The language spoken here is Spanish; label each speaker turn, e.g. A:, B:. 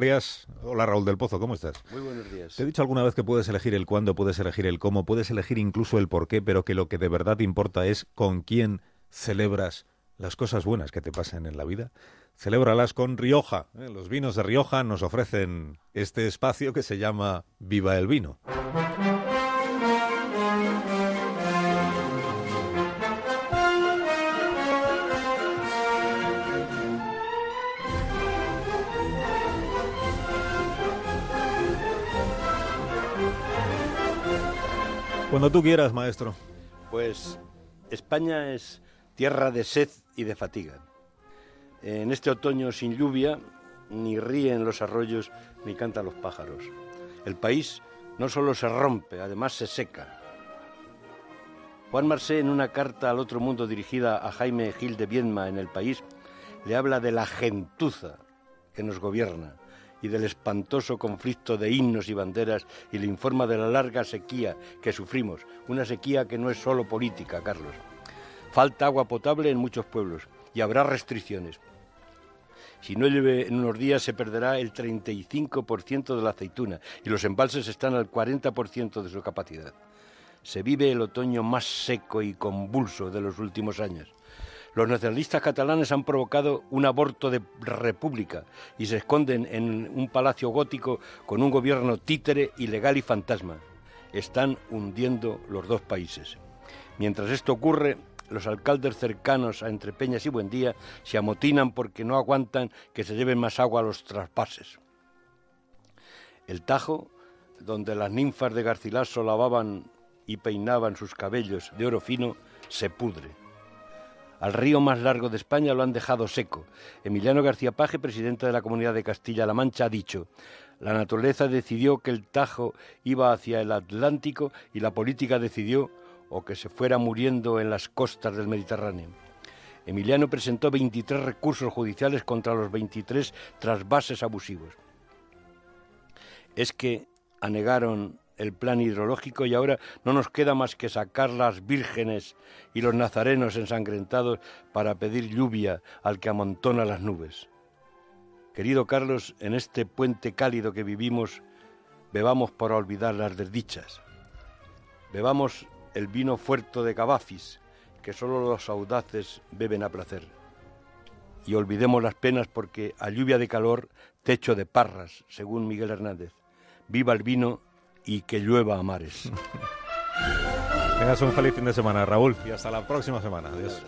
A: días. Hola Raúl del Pozo, ¿cómo estás?
B: Muy buenos días.
A: Te he dicho alguna vez que puedes elegir el cuándo, puedes elegir el cómo, puedes elegir incluso el por qué, pero que lo que de verdad importa es con quién celebras las cosas buenas que te pasan en la vida. Celébralas con Rioja. ¿eh? Los vinos de Rioja nos ofrecen este espacio que se llama Viva el Vino. Cuando tú quieras, maestro.
B: Pues España es tierra de sed y de fatiga. En este otoño sin lluvia, ni ríen los arroyos ni cantan los pájaros. El país no solo se rompe, además se seca. Juan Marsé, en una carta al otro mundo dirigida a Jaime Gil de Viedma en el país, le habla de la gentuza que nos gobierna y del espantoso conflicto de himnos y banderas y le informa de la larga sequía que sufrimos, una sequía que no es solo política, Carlos. Falta agua potable en muchos pueblos y habrá restricciones. Si no llueve en unos días se perderá el 35% de la aceituna y los embalses están al 40% de su capacidad. Se vive el otoño más seco y convulso de los últimos años. Los nacionalistas catalanes han provocado un aborto de república y se esconden en un palacio gótico con un gobierno títere, ilegal y fantasma. Están hundiendo los dos países. Mientras esto ocurre, los alcaldes cercanos a Entrepeñas y Buendía se amotinan porque no aguantan que se lleven más agua a los traspases. El Tajo, donde las ninfas de Garcilaso lavaban y peinaban sus cabellos de oro fino, se pudre. Al río más largo de España lo han dejado seco. Emiliano García Paje, presidente de la Comunidad de Castilla-La Mancha, ha dicho, la naturaleza decidió que el Tajo iba hacia el Atlántico y la política decidió o que se fuera muriendo en las costas del Mediterráneo. Emiliano presentó 23 recursos judiciales contra los 23 trasvases abusivos. Es que anegaron el plan hidrológico y ahora no nos queda más que sacar las vírgenes y los nazarenos ensangrentados para pedir lluvia al que amontona las nubes. Querido Carlos, en este puente cálido que vivimos, bebamos para olvidar las desdichas. Bebamos el vino fuerte de Cavafis, que solo los audaces beben a placer. Y olvidemos las penas porque a lluvia de calor, techo de parras, según Miguel Hernández. Viva el vino y que llueva a mares.
A: Tengas un feliz fin de semana, Raúl, y hasta la próxima semana. Adiós.